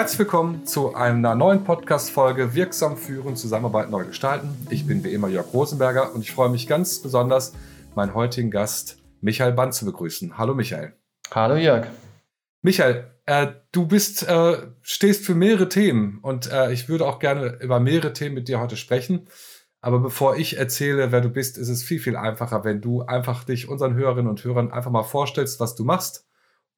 Herzlich willkommen zu einer neuen Podcast-Folge Wirksam führen, Zusammenarbeit neu gestalten. Ich bin wie immer Jörg Rosenberger und ich freue mich ganz besonders, meinen heutigen Gast Michael Band zu begrüßen. Hallo Michael. Hallo Jörg. Michael, äh, du bist, äh, stehst für mehrere Themen und äh, ich würde auch gerne über mehrere Themen mit dir heute sprechen. Aber bevor ich erzähle, wer du bist, ist es viel, viel einfacher, wenn du einfach dich unseren Hörerinnen und Hörern einfach mal vorstellst, was du machst.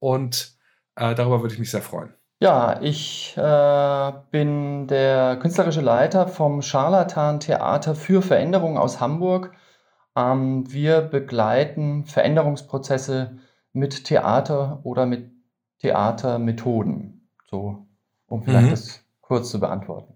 Und äh, darüber würde ich mich sehr freuen. Ja, ich äh, bin der künstlerische Leiter vom Scharlatan Theater für Veränderung aus Hamburg. Ähm, wir begleiten Veränderungsprozesse mit Theater oder mit Theatermethoden. So, um vielleicht mhm. das kurz zu beantworten.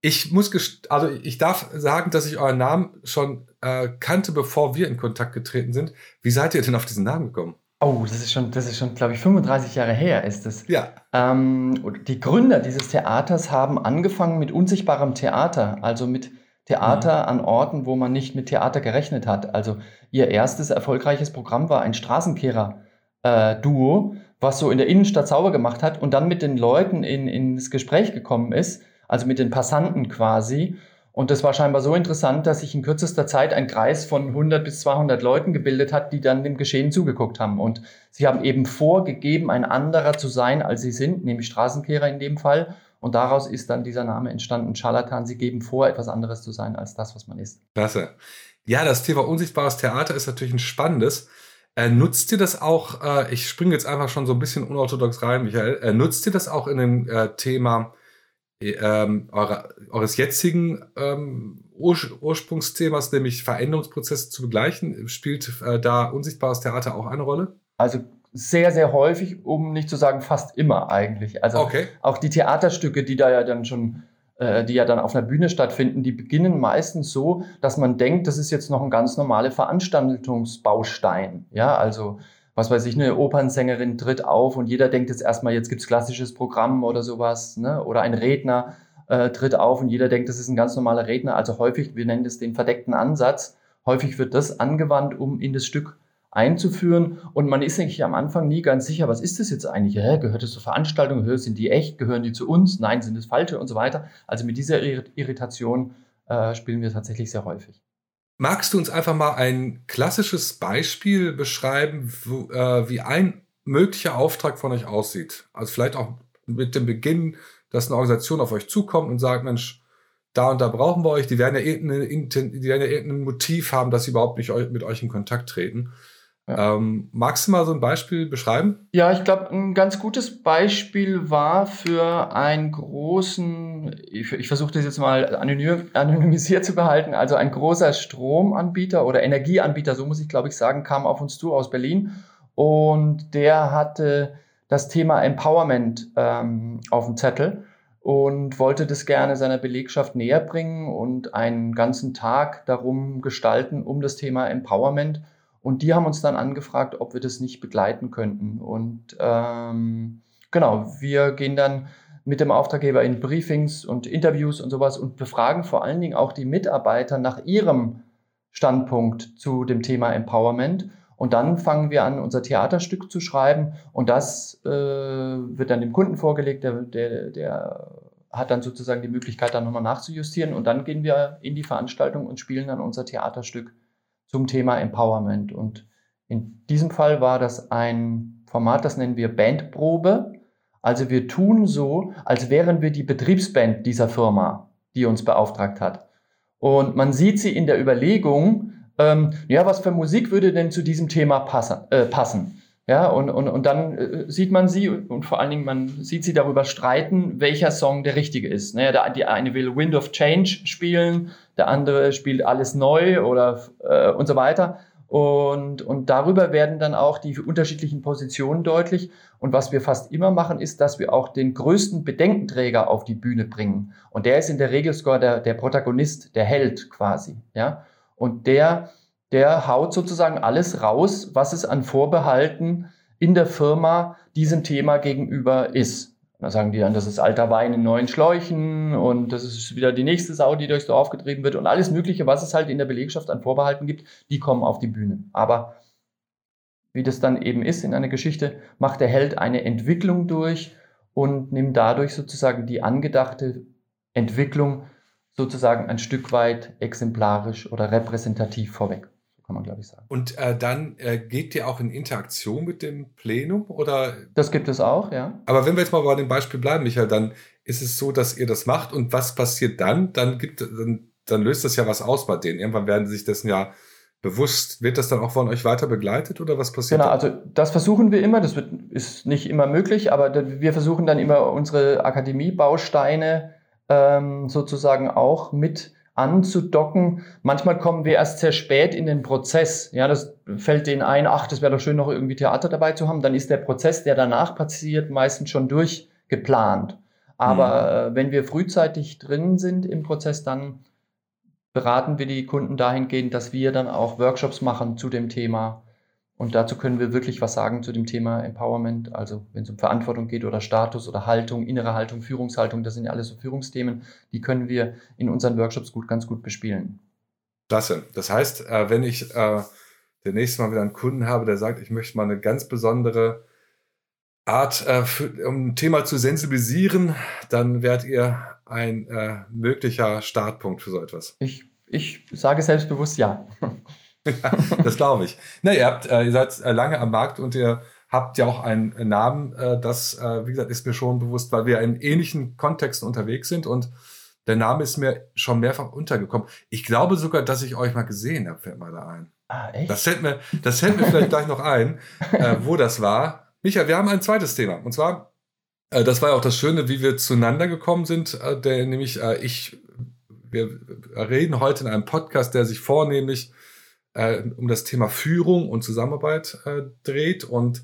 Ich muss, also ich darf sagen, dass ich euren Namen schon äh, kannte, bevor wir in Kontakt getreten sind. Wie seid ihr denn auf diesen Namen gekommen? Oh, das ist schon, das ist schon, glaube ich, 35 Jahre her ist es. Ja. Ähm, die Gründer dieses Theaters haben angefangen mit unsichtbarem Theater, also mit Theater mhm. an Orten, wo man nicht mit Theater gerechnet hat. Also ihr erstes erfolgreiches Programm war ein Straßenkehrer-Duo, äh, was so in der Innenstadt sauber gemacht hat und dann mit den Leuten in, ins Gespräch gekommen ist also mit den Passanten quasi. Und das war scheinbar so interessant, dass sich in kürzester Zeit ein Kreis von 100 bis 200 Leuten gebildet hat, die dann dem Geschehen zugeguckt haben. Und sie haben eben vorgegeben, ein anderer zu sein, als sie sind, nämlich Straßenkehrer in dem Fall. Und daraus ist dann dieser Name entstanden, Charlatan. Sie geben vor, etwas anderes zu sein als das, was man ist. Klasse. Ja, das Thema unsichtbares Theater ist natürlich ein spannendes. Äh, nutzt ihr das auch, äh, ich springe jetzt einfach schon so ein bisschen unorthodox rein, Michael, äh, nutzt ihr das auch in dem äh, Thema ähm, eure, eures jetzigen ähm, Ur Ursprungsthemas, nämlich Veränderungsprozesse zu begleichen, spielt äh, da unsichtbares Theater auch eine Rolle? Also sehr, sehr häufig, um nicht zu sagen fast immer eigentlich. Also okay. auch die Theaterstücke, die da ja dann schon, äh, die ja dann auf einer Bühne stattfinden, die beginnen meistens so, dass man denkt, das ist jetzt noch ein ganz normaler Veranstaltungsbaustein. Ja, also was weiß ich, eine Opernsängerin tritt auf und jeder denkt jetzt erstmal, jetzt gibt es klassisches Programm oder sowas, ne? oder ein Redner äh, tritt auf und jeder denkt, das ist ein ganz normaler Redner. Also häufig, wir nennen das den verdeckten Ansatz, häufig wird das angewandt, um in das Stück einzuführen und man ist eigentlich am Anfang nie ganz sicher, was ist das jetzt eigentlich? Hä, gehört das zur Veranstaltung? Sind die echt? Gehören die zu uns? Nein, sind es falsche und so weiter. Also mit dieser Irritation äh, spielen wir tatsächlich sehr häufig. Magst du uns einfach mal ein klassisches Beispiel beschreiben, wo, äh, wie ein möglicher Auftrag von euch aussieht? Also vielleicht auch mit dem Beginn, dass eine Organisation auf euch zukommt und sagt, Mensch, da und da brauchen wir euch. Die werden ja irgendein, die werden ja irgendein Motiv haben, dass sie überhaupt nicht mit euch in Kontakt treten. Ja. Ähm, magst du mal so ein Beispiel beschreiben? Ja, ich glaube, ein ganz gutes Beispiel war für einen großen, ich, ich versuche das jetzt mal anonym, anonymisiert zu behalten, also ein großer Stromanbieter oder Energieanbieter, so muss ich glaube ich sagen, kam auf uns zu aus Berlin und der hatte das Thema Empowerment ähm, auf dem Zettel und wollte das gerne seiner Belegschaft näher bringen und einen ganzen Tag darum gestalten, um das Thema Empowerment. Und die haben uns dann angefragt, ob wir das nicht begleiten könnten. Und ähm, genau, wir gehen dann mit dem Auftraggeber in Briefings und Interviews und sowas und befragen vor allen Dingen auch die Mitarbeiter nach ihrem Standpunkt zu dem Thema Empowerment. Und dann fangen wir an, unser Theaterstück zu schreiben und das äh, wird dann dem Kunden vorgelegt, der, der, der hat dann sozusagen die Möglichkeit, dann nochmal nachzujustieren und dann gehen wir in die Veranstaltung und spielen dann unser Theaterstück zum Thema Empowerment. Und in diesem Fall war das ein Format, das nennen wir Bandprobe. Also wir tun so, als wären wir die Betriebsband dieser Firma, die uns beauftragt hat. Und man sieht sie in der Überlegung, ähm, ja, was für Musik würde denn zu diesem Thema passen? Äh, passen? Ja, und, und, und dann äh, sieht man sie und vor allen Dingen man sieht sie darüber streiten, welcher Song der richtige ist. Naja, der, die eine will Wind of Change spielen, der andere spielt alles neu oder äh, und so weiter. Und, und darüber werden dann auch die unterschiedlichen Positionen deutlich. Und was wir fast immer machen, ist, dass wir auch den größten Bedenkenträger auf die Bühne bringen. Und der ist in der Regel der, der Protagonist, der Held quasi. Ja? Und der der haut sozusagen alles raus, was es an Vorbehalten in der Firma diesem Thema gegenüber ist. Da sagen die dann, das ist alter Wein in neuen Schläuchen und das ist wieder die nächste Sau, die durchs Dorf getrieben wird und alles Mögliche, was es halt in der Belegschaft an Vorbehalten gibt, die kommen auf die Bühne. Aber wie das dann eben ist in einer Geschichte, macht der Held eine Entwicklung durch und nimm dadurch sozusagen die angedachte Entwicklung sozusagen ein Stück weit exemplarisch oder repräsentativ vorweg. Kann man, glaube ich, sagen. Und äh, dann äh, geht ihr auch in Interaktion mit dem Plenum oder? Das gibt es auch, ja. Aber wenn wir jetzt mal bei dem Beispiel bleiben, Michael, dann ist es so, dass ihr das macht und was passiert dann? Dann gibt dann, dann löst das ja was aus bei denen. Irgendwann werden sie sich dessen ja bewusst. Wird das dann auch von euch weiter begleitet oder was passiert? Genau, also das versuchen wir immer. Das wird, ist nicht immer möglich, aber wir versuchen dann immer unsere Akademiebausteine ähm, sozusagen auch mit anzudocken. Manchmal kommen wir erst sehr spät in den Prozess. Ja, das fällt denen ein, ach, das wäre doch schön, noch irgendwie Theater dabei zu haben. Dann ist der Prozess, der danach passiert, meistens schon durchgeplant. Aber mhm. äh, wenn wir frühzeitig drin sind im Prozess, dann beraten wir die Kunden dahingehend, dass wir dann auch Workshops machen zu dem Thema. Und dazu können wir wirklich was sagen zu dem Thema Empowerment, also wenn es um Verantwortung geht oder Status oder Haltung, innere Haltung, Führungshaltung, das sind ja alles so Führungsthemen, die können wir in unseren Workshops gut, ganz gut bespielen. Klasse. Das heißt, äh, wenn ich äh, demnächst mal wieder einen Kunden habe, der sagt, ich möchte mal eine ganz besondere Art, äh, um ein Thema zu sensibilisieren, dann werdet ihr ein äh, möglicher Startpunkt für so etwas? Ich, ich sage selbstbewusst ja. ja das glaube ich. Na, ihr, habt, äh, ihr seid äh, lange am Markt und ihr habt ja auch einen Namen, äh, das, äh, wie gesagt, ist mir schon bewusst, weil wir in ähnlichen Kontexten unterwegs sind und der Name ist mir schon mehrfach untergekommen. Ich glaube sogar, dass ich euch mal gesehen habe, fällt mir da ein. Ah, echt? Das fällt mir, das fällt mir vielleicht gleich noch ein, wo das war. Michael, wir haben ein zweites Thema. Und zwar das war ja auch das Schöne, wie wir zueinander gekommen sind. Der, nämlich ich, wir reden heute in einem Podcast, der sich vornehmlich äh, um das Thema Führung und Zusammenarbeit äh, dreht. Und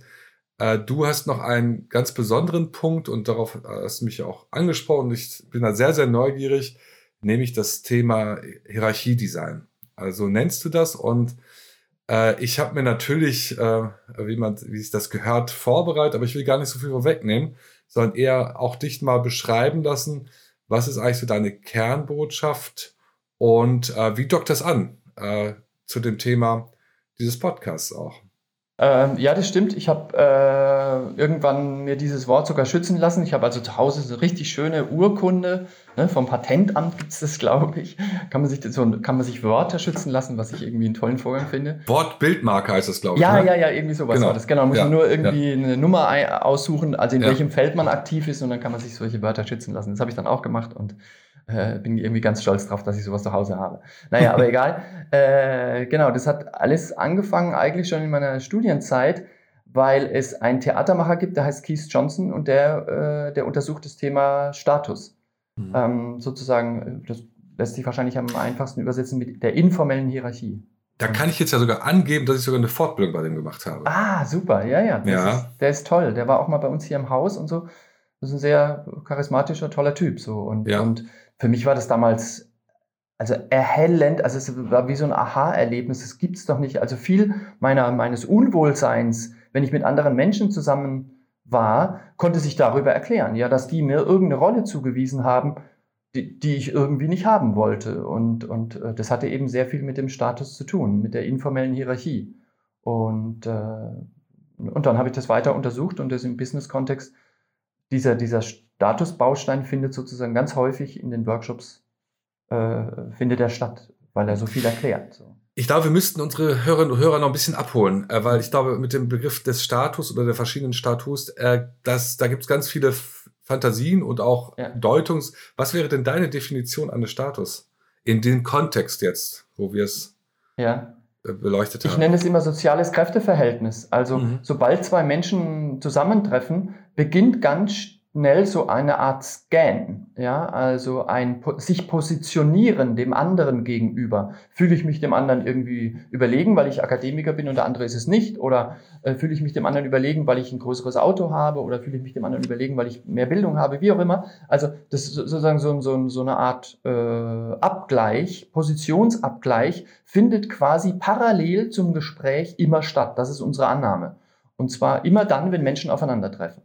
äh, du hast noch einen ganz besonderen Punkt und darauf hast du mich ja auch angesprochen. Ich bin da sehr, sehr neugierig, nämlich das Thema Hierarchiedesign. Also nennst du das und ich habe mir natürlich, wie man, wie sich das gehört, vorbereitet, aber ich will gar nicht so viel vorwegnehmen sondern eher auch dich mal beschreiben lassen, was ist eigentlich so deine Kernbotschaft und äh, wie dockt das an äh, zu dem Thema dieses Podcasts auch? Ähm, ja, das stimmt. Ich habe äh, irgendwann mir dieses Wort sogar schützen lassen. Ich habe also zu Hause so eine richtig schöne Urkunde. Ne, vom Patentamt gibt es das, glaube ich. Kann man, sich so, kann man sich Wörter schützen lassen, was ich irgendwie einen tollen Vorgang finde. Wortbildmarke heißt das, glaube ich. Ja, ne? ja, ja, irgendwie sowas genau. war das. Genau, man muss ja. nur irgendwie ja. eine Nummer aussuchen, also in ja. welchem Feld man aktiv ist und dann kann man sich solche Wörter schützen lassen. Das habe ich dann auch gemacht und äh, bin irgendwie ganz stolz drauf, dass ich sowas zu Hause habe. Naja, aber egal. Äh, genau, das hat alles angefangen eigentlich schon in meiner Studienzeit, weil es einen Theatermacher gibt, der heißt Keith Johnson und der, äh, der untersucht das Thema Status. Mhm. Ähm, sozusagen, das lässt sich wahrscheinlich am einfachsten übersetzen mit der informellen Hierarchie. Da kann ich jetzt ja sogar angeben, dass ich sogar eine Fortbildung bei dem gemacht habe. Ah, super, ja, ja. ja. Ist, der ist toll. Der war auch mal bei uns hier im Haus und so. Das ist ein sehr charismatischer, toller Typ. So. Und, ja. und für mich war das damals also erhellend, also es war wie so ein Aha-Erlebnis, das gibt es doch nicht. Also viel meiner, meines Unwohlseins, wenn ich mit anderen Menschen zusammen war, konnte sich darüber erklären, ja, dass die mir irgendeine Rolle zugewiesen haben, die, die ich irgendwie nicht haben wollte. Und, und äh, das hatte eben sehr viel mit dem Status zu tun, mit der informellen Hierarchie. Und, äh, und dann habe ich das weiter untersucht und das im Business-Kontext dieser, dieser Statusbaustein findet sozusagen ganz häufig in den Workshops, äh, findet er statt, weil er so viel erklärt. So. Ich glaube, wir müssten unsere Hörerinnen und Hörer noch ein bisschen abholen, äh, weil ich glaube, mit dem Begriff des Status oder der verschiedenen Status, äh, das, da gibt es ganz viele Fantasien und auch ja. Deutungs. Was wäre denn deine Definition eines Status? In dem Kontext jetzt, wo wir es ja. Äh, beleuchtet haben. Ich nenne es immer soziales Kräfteverhältnis. Also mhm. sobald zwei Menschen zusammentreffen, beginnt ganz schnell so eine Art Scan, ja, also ein sich positionieren dem anderen gegenüber. Fühle ich mich dem anderen irgendwie überlegen, weil ich Akademiker bin und der andere ist es nicht? Oder äh, fühle ich mich dem anderen überlegen, weil ich ein größeres Auto habe? Oder fühle ich mich dem anderen überlegen, weil ich mehr Bildung habe? Wie auch immer. Also das ist sozusagen so, so, so eine Art äh, Abgleich, Positionsabgleich findet quasi parallel zum Gespräch immer statt. Das ist unsere Annahme. Und zwar immer dann, wenn Menschen aufeinandertreffen.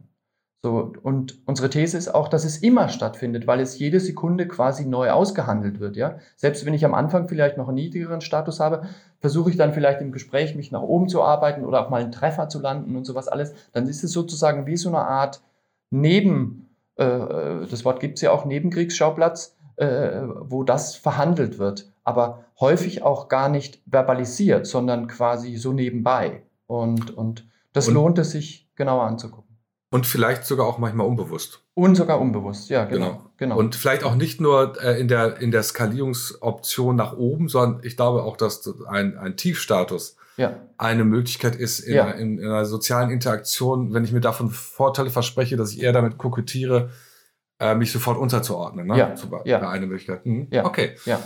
So, und unsere These ist auch, dass es immer stattfindet, weil es jede Sekunde quasi neu ausgehandelt wird, ja. Selbst wenn ich am Anfang vielleicht noch einen niedrigeren Status habe, versuche ich dann vielleicht im Gespräch mich nach oben zu arbeiten oder auch mal einen Treffer zu landen und sowas alles. Dann ist es sozusagen wie so eine Art neben, äh, das Wort gibt es ja auch, Nebenkriegsschauplatz, äh, wo das verhandelt wird, aber häufig auch gar nicht verbalisiert, sondern quasi so nebenbei. Und, und das und, lohnt es sich genauer anzugucken. Und vielleicht sogar auch manchmal unbewusst. Und sogar unbewusst, ja, genau. genau. genau. Und vielleicht auch nicht nur äh, in, der, in der Skalierungsoption nach oben, sondern ich glaube auch, dass ein, ein Tiefstatus ja. eine Möglichkeit ist in, ja. in, in, einer sozialen Interaktion, wenn ich mir davon Vorteile verspreche, dass ich eher damit kokettiere, äh, mich sofort unterzuordnen. Ne? Ja. Zum ja. Eine Möglichkeit. Mhm. Ja. Okay. Ja.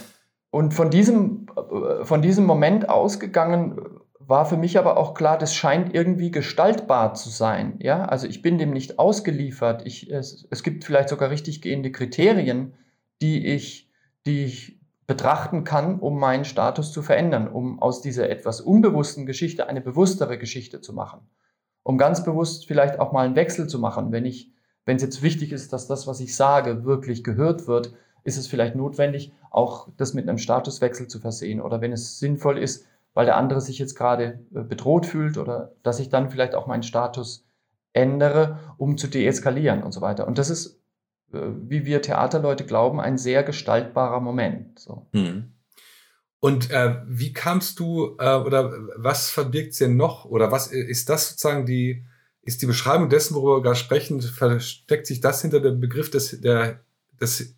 Und von diesem, äh, von diesem Moment ausgegangen war für mich aber auch klar, das scheint irgendwie gestaltbar zu sein. Ja, also ich bin dem nicht ausgeliefert. Ich, es, es gibt vielleicht sogar richtig gehende Kriterien, die ich, die ich betrachten kann, um meinen Status zu verändern, um aus dieser etwas unbewussten Geschichte eine bewusstere Geschichte zu machen. Um ganz bewusst vielleicht auch mal einen Wechsel zu machen. Wenn ich, wenn es jetzt wichtig ist, dass das, was ich sage, wirklich gehört wird, ist es vielleicht notwendig, auch das mit einem Statuswechsel zu versehen. Oder wenn es sinnvoll ist, weil der andere sich jetzt gerade äh, bedroht fühlt oder dass ich dann vielleicht auch meinen Status ändere, um zu deeskalieren und so weiter. Und das ist, äh, wie wir Theaterleute glauben, ein sehr gestaltbarer Moment. So. Hm. Und äh, wie kamst du äh, oder was verbirgt es denn noch oder was ist das sozusagen die ist die Beschreibung dessen, worüber wir gerade sprechen, versteckt sich das hinter dem Begriff des, der, des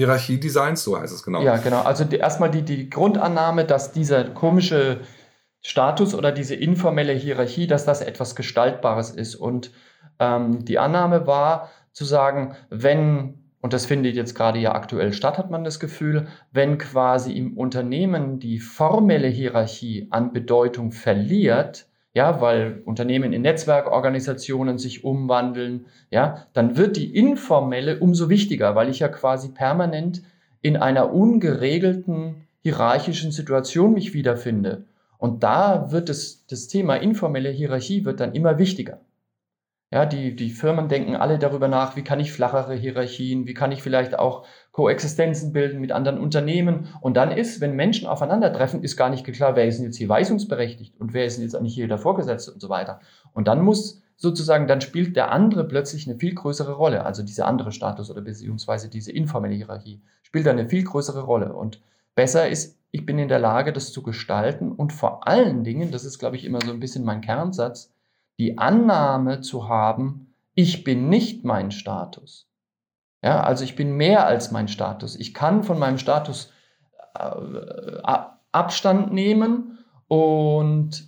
Hierarchiedesigns, so heißt es genau. Ja, genau. Also die, erstmal die, die Grundannahme, dass dieser komische Status oder diese informelle Hierarchie, dass das etwas Gestaltbares ist. Und ähm, die Annahme war zu sagen, wenn, und das findet jetzt gerade ja aktuell statt, hat man das Gefühl, wenn quasi im Unternehmen die formelle Hierarchie an Bedeutung verliert, ja, weil Unternehmen in Netzwerkorganisationen sich umwandeln, ja, dann wird die informelle umso wichtiger, weil ich ja quasi permanent in einer ungeregelten hierarchischen Situation mich wiederfinde. Und da wird es, das Thema informelle Hierarchie wird dann immer wichtiger. Ja, die, die Firmen denken alle darüber nach, wie kann ich flachere Hierarchien, wie kann ich vielleicht auch Koexistenzen bilden mit anderen Unternehmen. Und dann ist, wenn Menschen aufeinandertreffen, ist gar nicht klar, wer ist denn jetzt hier weisungsberechtigt und wer ist denn jetzt eigentlich hier der Vorgesetzte und so weiter. Und dann muss sozusagen, dann spielt der andere plötzlich eine viel größere Rolle. Also dieser andere Status oder beziehungsweise diese informelle Hierarchie spielt eine viel größere Rolle. Und besser ist, ich bin in der Lage, das zu gestalten und vor allen Dingen, das ist, glaube ich, immer so ein bisschen mein Kernsatz, die Annahme zu haben, ich bin nicht mein Status. Ja, also ich bin mehr als mein Status. Ich kann von meinem Status äh, Abstand nehmen und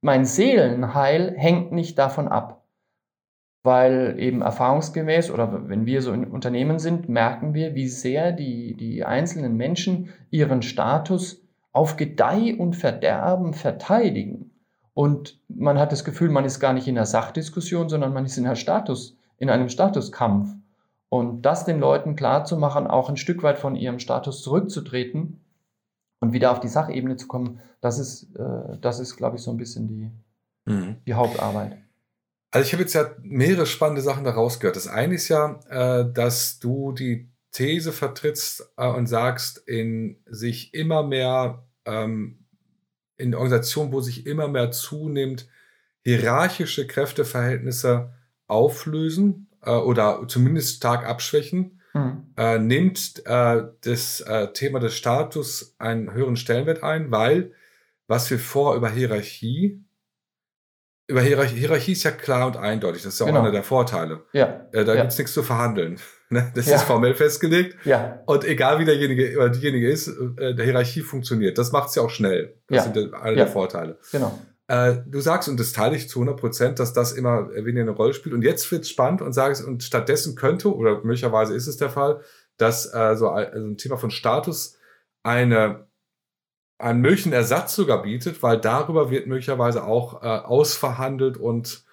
mein Seelenheil hängt nicht davon ab. Weil eben erfahrungsgemäß oder wenn wir so in Unternehmen sind, merken wir, wie sehr die, die einzelnen Menschen ihren Status auf Gedeih und Verderben verteidigen. Und man hat das Gefühl, man ist gar nicht in einer Sachdiskussion, sondern man ist in, einer Status, in einem Statuskampf. Und das den Leuten klarzumachen, auch ein Stück weit von ihrem Status zurückzutreten und wieder auf die Sachebene zu kommen, das ist, äh, das ist glaube ich, so ein bisschen die, mhm. die Hauptarbeit. Also ich habe jetzt ja mehrere spannende Sachen daraus gehört. Das eine ist ja, äh, dass du die These vertrittst äh, und sagst, in sich immer mehr ähm, in Organisationen, wo sich immer mehr zunimmt, hierarchische Kräfteverhältnisse auflösen äh, oder zumindest stark abschwächen, mhm. äh, nimmt äh, das äh, Thema des Status einen höheren Stellenwert ein, weil was wir vor über Hierarchie über Hierarchie, Hierarchie ist ja klar und eindeutig. Das ist ja auch genau. einer der Vorteile. Ja. Äh, da ja. gibt's nichts zu verhandeln. Ne? Das ja. ist formell festgelegt. Ja. Und egal wie derjenige oder diejenige ist, äh, der Hierarchie funktioniert. Das macht's ja auch schnell. Das ja. sind ja. der Vorteile. Genau. Äh, du sagst, und das teile ich zu 100 Prozent, dass das immer weniger eine Rolle spielt. Und jetzt wird's spannend und sagst, und stattdessen könnte, oder möglicherweise ist es der Fall, dass äh, so ein, also ein Thema von Status eine einen möglichen Ersatz sogar bietet, weil darüber wird möglicherweise auch äh, ausverhandelt und,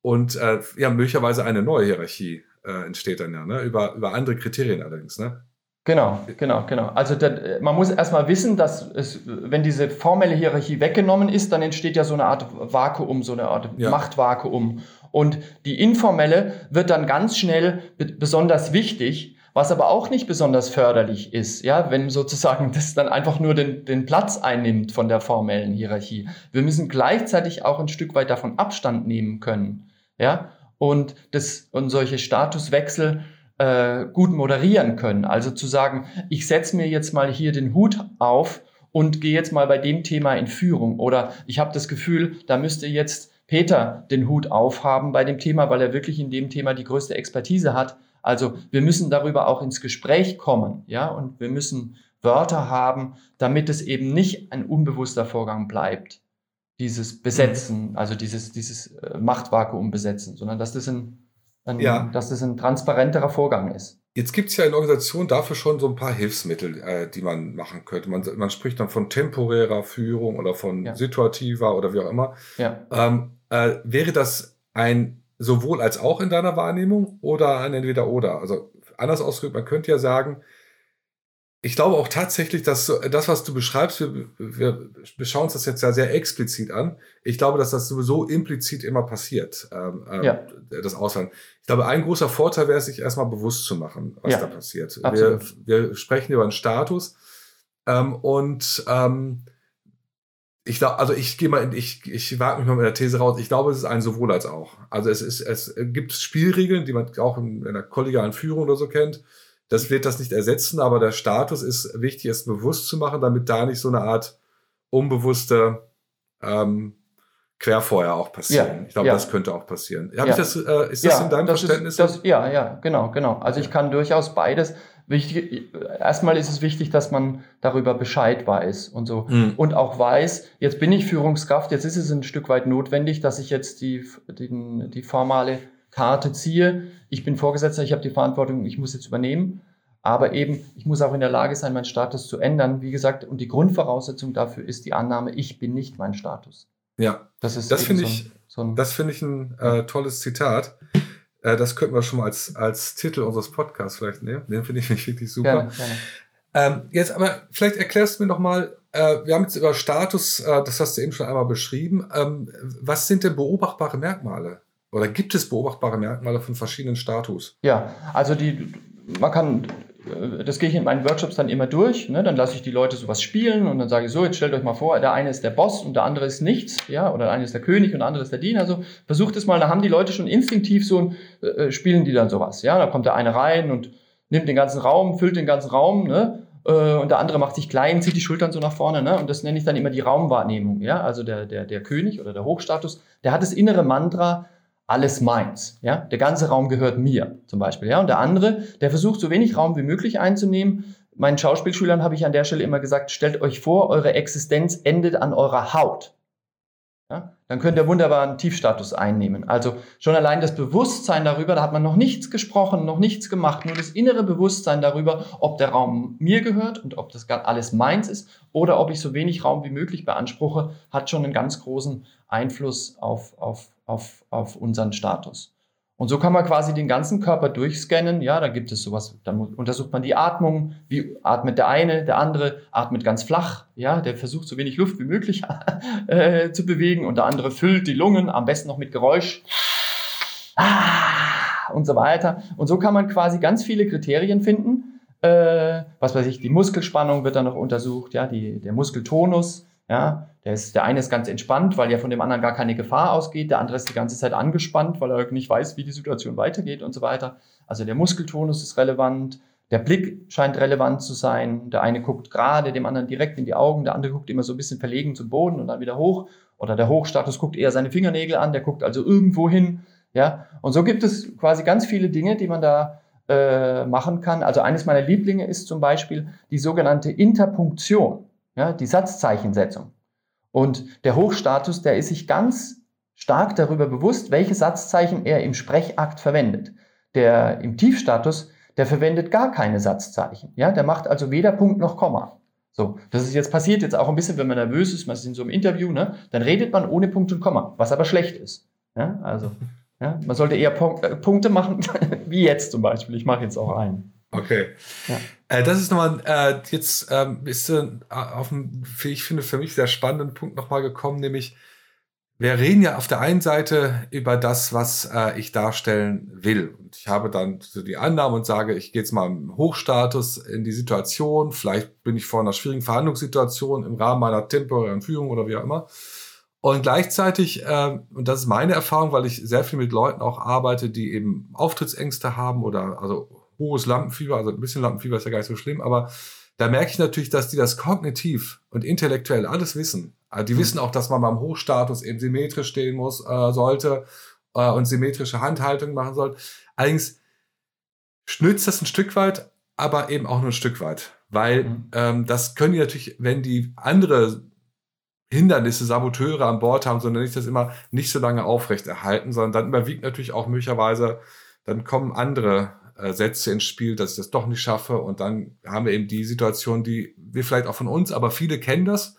und äh, ja, möglicherweise eine neue Hierarchie äh, entsteht dann ja, ne? über, über andere Kriterien allerdings. Ne? Genau, genau, genau. Also der, man muss erstmal wissen, dass es, wenn diese formelle Hierarchie weggenommen ist, dann entsteht ja so eine Art Vakuum, so eine Art ja. Machtvakuum. Und die informelle wird dann ganz schnell besonders wichtig, was aber auch nicht besonders förderlich ist, ja, wenn sozusagen das dann einfach nur den, den Platz einnimmt von der formellen Hierarchie. Wir müssen gleichzeitig auch ein Stück weit davon Abstand nehmen können, ja, und, das, und solche Statuswechsel äh, gut moderieren können. Also zu sagen, ich setze mir jetzt mal hier den Hut auf und gehe jetzt mal bei dem Thema in Führung. Oder ich habe das Gefühl, da müsste jetzt Peter den Hut aufhaben bei dem Thema, weil er wirklich in dem Thema die größte Expertise hat. Also wir müssen darüber auch ins Gespräch kommen, ja, und wir müssen Wörter haben, damit es eben nicht ein unbewusster Vorgang bleibt, dieses Besetzen, also dieses, dieses äh, Machtvakuum besetzen, sondern dass das ein ein, ja. dass das ein transparenterer Vorgang ist. Jetzt gibt es ja in Organisationen dafür schon so ein paar Hilfsmittel, äh, die man machen könnte. Man, man spricht dann von temporärer Führung oder von ja. situativer oder wie auch immer. Ja. Ähm, äh, wäre das ein sowohl als auch in deiner Wahrnehmung oder ein entweder oder? Also anders ausgedrückt, man könnte ja sagen, ich glaube auch tatsächlich, dass das, was du beschreibst, wir, wir, wir schauen uns das jetzt ja sehr explizit an. Ich glaube, dass das sowieso implizit immer passiert, ähm, ähm ja. das Ausland. Ich glaube, ein großer Vorteil wäre, sich erstmal bewusst zu machen, was ja, da passiert. Wir, wir, sprechen über einen Status ähm, und ähm, ich glaube, also ich gehe mal, in, ich, ich wage mich mal mit der These raus. Ich glaube, es ist ein sowohl als auch. Also es ist, es gibt Spielregeln, die man auch in, in der kollegialen Führung oder so kennt das wird das nicht ersetzen, aber der Status ist wichtig, es bewusst zu machen, damit da nicht so eine Art unbewusste ähm, Querfeuer auch passieren. Ja, ich glaube, ja. das könnte auch passieren. Hab ja. ich das, äh, ist das in deinem das Verständnis? Ist, das, ja, ja, genau, genau. Also ich kann durchaus beides. Wichtig, erstmal ist es wichtig, dass man darüber Bescheid weiß und so. Mhm. Und auch weiß, jetzt bin ich Führungskraft, jetzt ist es ein Stück weit notwendig, dass ich jetzt die, die, die formale Karte ziehe. Ich bin Vorgesetzter, ich habe die Verantwortung, ich muss jetzt übernehmen. Aber eben, ich muss auch in der Lage sein, meinen Status zu ändern. Wie gesagt, und die Grundvoraussetzung dafür ist die Annahme, ich bin nicht mein Status. Ja, das ist das finde so ich, so ein, das finde ich ein äh, tolles Zitat. Äh, das könnten wir schon mal als, als Titel unseres Podcasts vielleicht nehmen. Den finde ich wirklich super. Gerne, gerne. Ähm, jetzt aber, vielleicht erklärst du mir noch mal, äh, wir haben jetzt über Status, äh, das hast du eben schon einmal beschrieben. Ähm, was sind denn beobachtbare Merkmale? Oder gibt es beobachtbare Merkmale von verschiedenen Status? Ja, also die, man kann, äh, das gehe ich in meinen Workshops dann immer durch. Ne? Dann lasse ich die Leute sowas spielen und dann sage ich so, jetzt stellt euch mal vor, der eine ist der Boss und der andere ist nichts, ja, oder der eine ist der König und der andere ist der Diener. Also versucht es mal, da haben die Leute schon instinktiv so äh, äh, spielen die dann sowas. Ja, da kommt der eine rein und nimmt den ganzen Raum, füllt den ganzen Raum, ne? Äh, und der andere macht sich klein, zieht die Schultern so nach vorne, ne? Und das nenne ich dann immer die Raumwahrnehmung, ja. Also der, der, der König oder der Hochstatus, der hat das innere Mantra, alles meins. Ja? Der ganze Raum gehört mir zum Beispiel. Ja? Und der andere, der versucht so wenig Raum wie möglich einzunehmen. Meinen Schauspielschülern habe ich an der Stelle immer gesagt, stellt euch vor, eure Existenz endet an eurer Haut. Ja? Dann könnt ihr wunderbar einen Tiefstatus einnehmen. Also schon allein das Bewusstsein darüber, da hat man noch nichts gesprochen, noch nichts gemacht, nur das innere Bewusstsein darüber, ob der Raum mir gehört und ob das alles meins ist oder ob ich so wenig Raum wie möglich beanspruche, hat schon einen ganz großen Einfluss auf, auf, auf, auf unseren Status. Und so kann man quasi den ganzen Körper durchscannen. Ja, da gibt es sowas, dann untersucht man die Atmung. Wie atmet der eine, der andere atmet ganz flach. Ja, der versucht so wenig Luft wie möglich äh, zu bewegen und der andere füllt die Lungen, am besten noch mit Geräusch. Ah, und so weiter. Und so kann man quasi ganz viele Kriterien finden. Äh, was weiß ich, die Muskelspannung wird dann noch untersucht, ja, die, der Muskeltonus, ja, der, ist, der eine ist ganz entspannt, weil ja von dem anderen gar keine Gefahr ausgeht. Der andere ist die ganze Zeit angespannt, weil er nicht weiß, wie die Situation weitergeht und so weiter. Also der Muskeltonus ist relevant. Der Blick scheint relevant zu sein. Der eine guckt gerade dem anderen direkt in die Augen, der andere guckt immer so ein bisschen verlegen zum Boden und dann wieder hoch. Oder der Hochstatus guckt eher seine Fingernägel an, der guckt also irgendwo hin. Ja, und so gibt es quasi ganz viele Dinge, die man da äh, machen kann. Also eines meiner Lieblinge ist zum Beispiel die sogenannte Interpunktion ja, die Satzzeichensetzung. Und der Hochstatus, der ist sich ganz stark darüber bewusst, welche Satzzeichen er im Sprechakt verwendet. Der im Tiefstatus, der verwendet gar keine Satzzeichen. Ja, der macht also weder Punkt noch Komma. So, das ist jetzt passiert jetzt auch ein bisschen, wenn man nervös ist, man ist in so einem Interview, ne, dann redet man ohne Punkt und Komma, was aber schlecht ist. Ja, also, ja, man sollte eher äh, Punkte machen, wie jetzt zum Beispiel. Ich mache jetzt auch einen. Okay. Ja. Äh, das ist nochmal, äh, jetzt ähm, ist äh, auf einen, ich finde, für mich sehr spannenden Punkt nochmal gekommen, nämlich, wir reden ja auf der einen Seite über das, was äh, ich darstellen will. Und ich habe dann so die Annahme und sage, ich gehe jetzt mal im Hochstatus in die Situation. Vielleicht bin ich vor einer schwierigen Verhandlungssituation im Rahmen meiner temporären Führung oder wie auch immer. Und gleichzeitig, äh, und das ist meine Erfahrung, weil ich sehr viel mit Leuten auch arbeite, die eben Auftrittsängste haben oder also hohes Lampenfieber, also ein bisschen Lampenfieber ist ja gar nicht so schlimm, aber da merke ich natürlich, dass die das kognitiv und intellektuell alles wissen. Also die mhm. wissen auch, dass man beim Hochstatus eben symmetrisch stehen muss, äh, sollte äh, und symmetrische Handhaltung machen sollte. Allerdings schnützt das ein Stück weit, aber eben auch nur ein Stück weit. Weil mhm. ähm, das können die natürlich, wenn die andere Hindernisse, Saboteure an Bord haben, sondern nicht das immer nicht so lange aufrechterhalten, sondern dann überwiegt natürlich auch möglicherweise, dann kommen andere äh, Sätze ins Spiel, dass ich das doch nicht schaffe und dann haben wir eben die Situation, die wir vielleicht auch von uns, aber viele kennen das,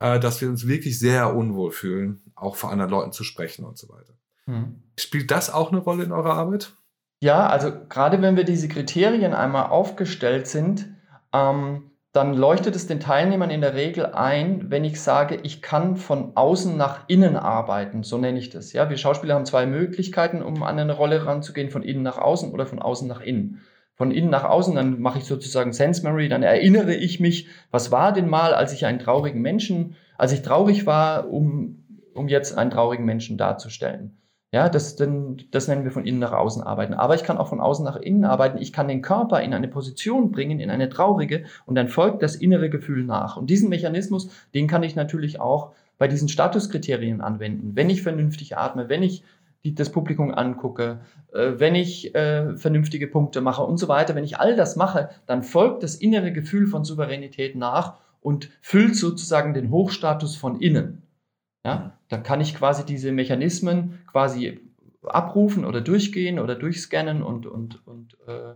äh, dass wir uns wirklich sehr unwohl fühlen, auch vor anderen Leuten zu sprechen und so weiter. Hm. Spielt das auch eine Rolle in eurer Arbeit? Ja, also gerade wenn wir diese Kriterien einmal aufgestellt sind, ähm, dann leuchtet es den Teilnehmern in der Regel ein, wenn ich sage, ich kann von außen nach innen arbeiten, so nenne ich das. Ja, wir Schauspieler haben zwei Möglichkeiten, um an eine Rolle ranzugehen, von innen nach außen oder von außen nach innen. Von innen nach außen, dann mache ich sozusagen Sense Memory, dann erinnere ich mich, was war denn mal, als ich einen traurigen Menschen, als ich traurig war, um, um jetzt einen traurigen Menschen darzustellen. Ja, das, denn, das nennen wir von innen nach außen arbeiten. Aber ich kann auch von außen nach innen arbeiten. Ich kann den Körper in eine Position bringen, in eine traurige, und dann folgt das innere Gefühl nach. Und diesen Mechanismus, den kann ich natürlich auch bei diesen Statuskriterien anwenden. Wenn ich vernünftig atme, wenn ich die, das Publikum angucke, äh, wenn ich äh, vernünftige Punkte mache und so weiter, wenn ich all das mache, dann folgt das innere Gefühl von Souveränität nach und füllt sozusagen den Hochstatus von innen. Ja, dann kann ich quasi diese Mechanismen quasi abrufen oder durchgehen oder durchscannen und, und, und äh,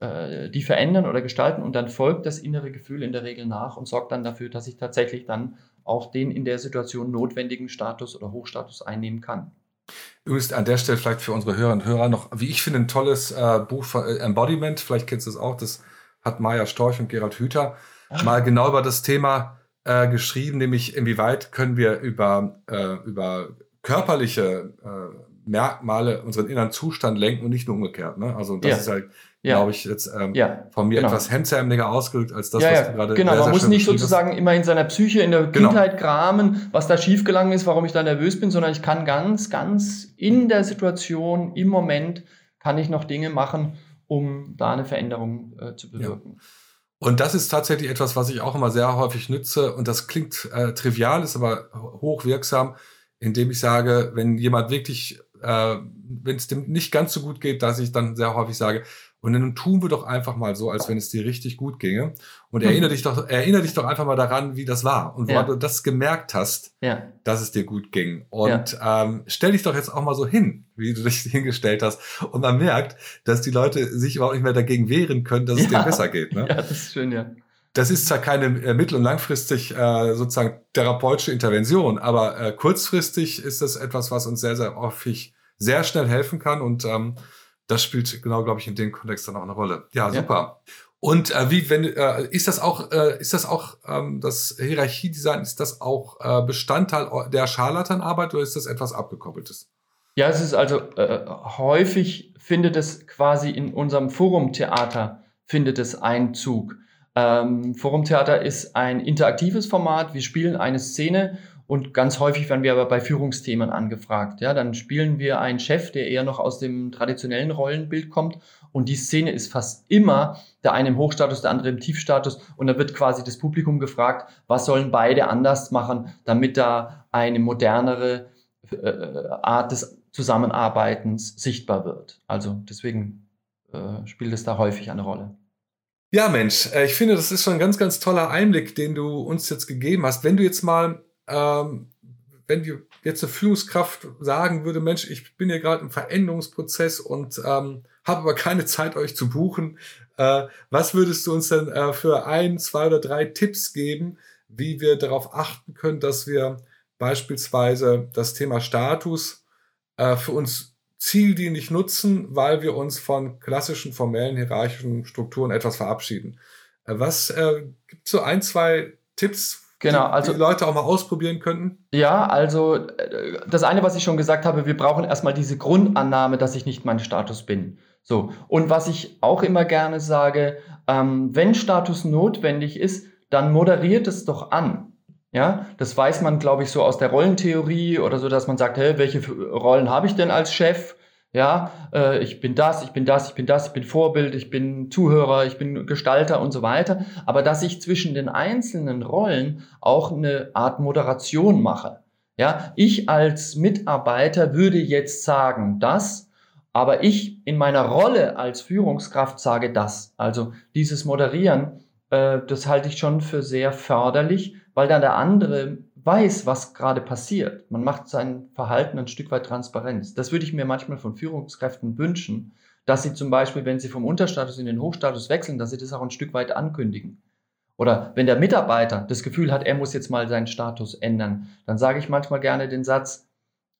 äh, die verändern oder gestalten und dann folgt das innere Gefühl in der Regel nach und sorgt dann dafür, dass ich tatsächlich dann auch den in der Situation notwendigen Status oder Hochstatus einnehmen kann. Übrigens an der Stelle vielleicht für unsere Hörerinnen und Hörer noch, wie ich finde, ein tolles äh, Buch von äh, Embodiment, vielleicht kennst du es auch, das hat Maja Storch und Gerald Hüther ah. mal genau über das Thema äh, geschrieben, nämlich inwieweit können wir über, äh, über körperliche äh, Merkmale unseren inneren Zustand lenken und nicht nur umgekehrt. Ne? Also das ja. ist halt, ja. glaube ich, jetzt ähm, ja. von mir genau. etwas hemdsärmeliger ausgedrückt als das, was du gerade Genau, man muss nicht sozusagen immer in seiner Psyche, in der genau. Kindheit gramen, was da schiefgegangen ist, warum ich da nervös bin, sondern ich kann ganz, ganz in der Situation, im Moment, kann ich noch Dinge machen, um da eine Veränderung äh, zu bewirken. Und das ist tatsächlich etwas, was ich auch immer sehr häufig nütze. Und das klingt äh, trivial, ist aber hochwirksam, indem ich sage, wenn jemand wirklich, äh, wenn es dem nicht ganz so gut geht, dass ich dann sehr häufig sage, und dann tun wir doch einfach mal so, als wenn es dir richtig gut ginge. Und erinnere dich doch, erinnere dich doch einfach mal daran, wie das war. Und ja. wo du das gemerkt hast, ja. dass es dir gut ging. Und ja. ähm, stell dich doch jetzt auch mal so hin, wie du dich hingestellt hast. Und man merkt, dass die Leute sich überhaupt nicht mehr dagegen wehren können, dass es dir besser geht. Ne? Ja, das ist schön, ja. Das ist zwar keine äh, mittel- und langfristig äh, sozusagen therapeutische Intervention, aber äh, kurzfristig ist das etwas, was uns sehr, sehr häufig sehr schnell helfen kann. Und ähm, das spielt genau, glaube ich, in dem Kontext dann auch eine Rolle. Ja, super. Ja. Und äh, wie, wenn äh, ist das auch, äh, ist das auch ähm, das Hierarchiedesign, ist das auch äh, Bestandteil der Scharlatanarbeit oder ist das etwas abgekoppeltes? Ja, es ist also äh, häufig findet es quasi in unserem Forumtheater findet es Einzug. Ähm, Forumtheater ist ein interaktives Format. Wir spielen eine Szene und ganz häufig werden wir aber bei Führungsthemen angefragt. Ja, dann spielen wir einen Chef, der eher noch aus dem traditionellen Rollenbild kommt. Und die Szene ist fast immer der eine im Hochstatus, der andere im Tiefstatus. Und da wird quasi das Publikum gefragt, was sollen beide anders machen, damit da eine modernere äh, Art des Zusammenarbeitens sichtbar wird. Also deswegen äh, spielt es da häufig eine Rolle. Ja, Mensch, äh, ich finde, das ist schon ein ganz, ganz toller Einblick, den du uns jetzt gegeben hast. Wenn du jetzt mal ähm, wenn die jetzt eine Führungskraft sagen würde, Mensch, ich bin hier gerade im Veränderungsprozess und ähm, habe aber keine Zeit, euch zu buchen, äh, was würdest du uns denn äh, für ein, zwei oder drei Tipps geben, wie wir darauf achten können, dass wir beispielsweise das Thema Status äh, für uns zieldienlich nutzen, weil wir uns von klassischen formellen hierarchischen Strukturen etwas verabschieden. Äh, was äh, gibt so ein, zwei Tipps, Genau, also die Leute auch mal ausprobieren könnten? Ja, also äh, das eine, was ich schon gesagt habe, wir brauchen erstmal diese Grundannahme, dass ich nicht mein Status bin. So. Und was ich auch immer gerne sage, ähm, wenn Status notwendig ist, dann moderiert es doch an. Ja, das weiß man, glaube ich, so aus der Rollentheorie oder so, dass man sagt, hey, welche Rollen habe ich denn als Chef? Ja, äh, ich bin das, ich bin das, ich bin das, ich bin Vorbild, ich bin Zuhörer, ich bin Gestalter und so weiter. Aber dass ich zwischen den einzelnen Rollen auch eine Art Moderation mache. Ja, ich als Mitarbeiter würde jetzt sagen, das, aber ich in meiner Rolle als Führungskraft sage das. Also dieses Moderieren, äh, das halte ich schon für sehr förderlich, weil dann der andere weiß, was gerade passiert. Man macht sein Verhalten ein Stück weit transparent. Das würde ich mir manchmal von Führungskräften wünschen, dass sie zum Beispiel, wenn sie vom Unterstatus in den Hochstatus wechseln, dass sie das auch ein Stück weit ankündigen. Oder wenn der Mitarbeiter das Gefühl hat, er muss jetzt mal seinen Status ändern, dann sage ich manchmal gerne den Satz,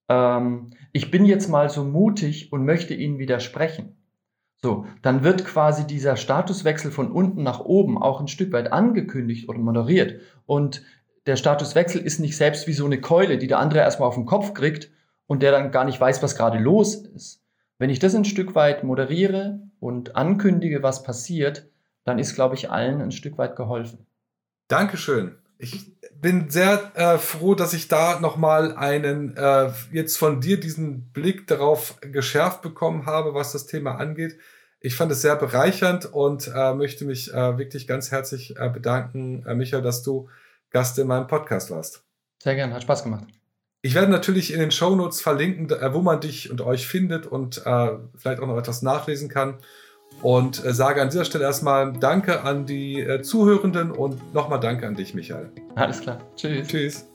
ähm, ich bin jetzt mal so mutig und möchte Ihnen widersprechen. So, dann wird quasi dieser Statuswechsel von unten nach oben auch ein Stück weit angekündigt oder moderiert. Und der Statuswechsel ist nicht selbst wie so eine Keule, die der andere erstmal auf den Kopf kriegt und der dann gar nicht weiß, was gerade los ist. Wenn ich das ein Stück weit moderiere und ankündige, was passiert, dann ist, glaube ich, allen ein Stück weit geholfen. Dankeschön. Ich bin sehr äh, froh, dass ich da nochmal einen, äh, jetzt von dir diesen Blick darauf geschärft bekommen habe, was das Thema angeht. Ich fand es sehr bereichernd und äh, möchte mich äh, wirklich ganz herzlich äh, bedanken, äh, Michael, dass du Gast in meinem Podcast warst. Sehr gern, hat Spaß gemacht. Ich werde natürlich in den Show Notes verlinken, wo man dich und euch findet und vielleicht auch noch etwas nachlesen kann. Und äh, sage an dieser Stelle erstmal Danke an die äh, Zuhörenden und nochmal Danke an dich, Michael. Alles klar. Tschüss. Tschüss.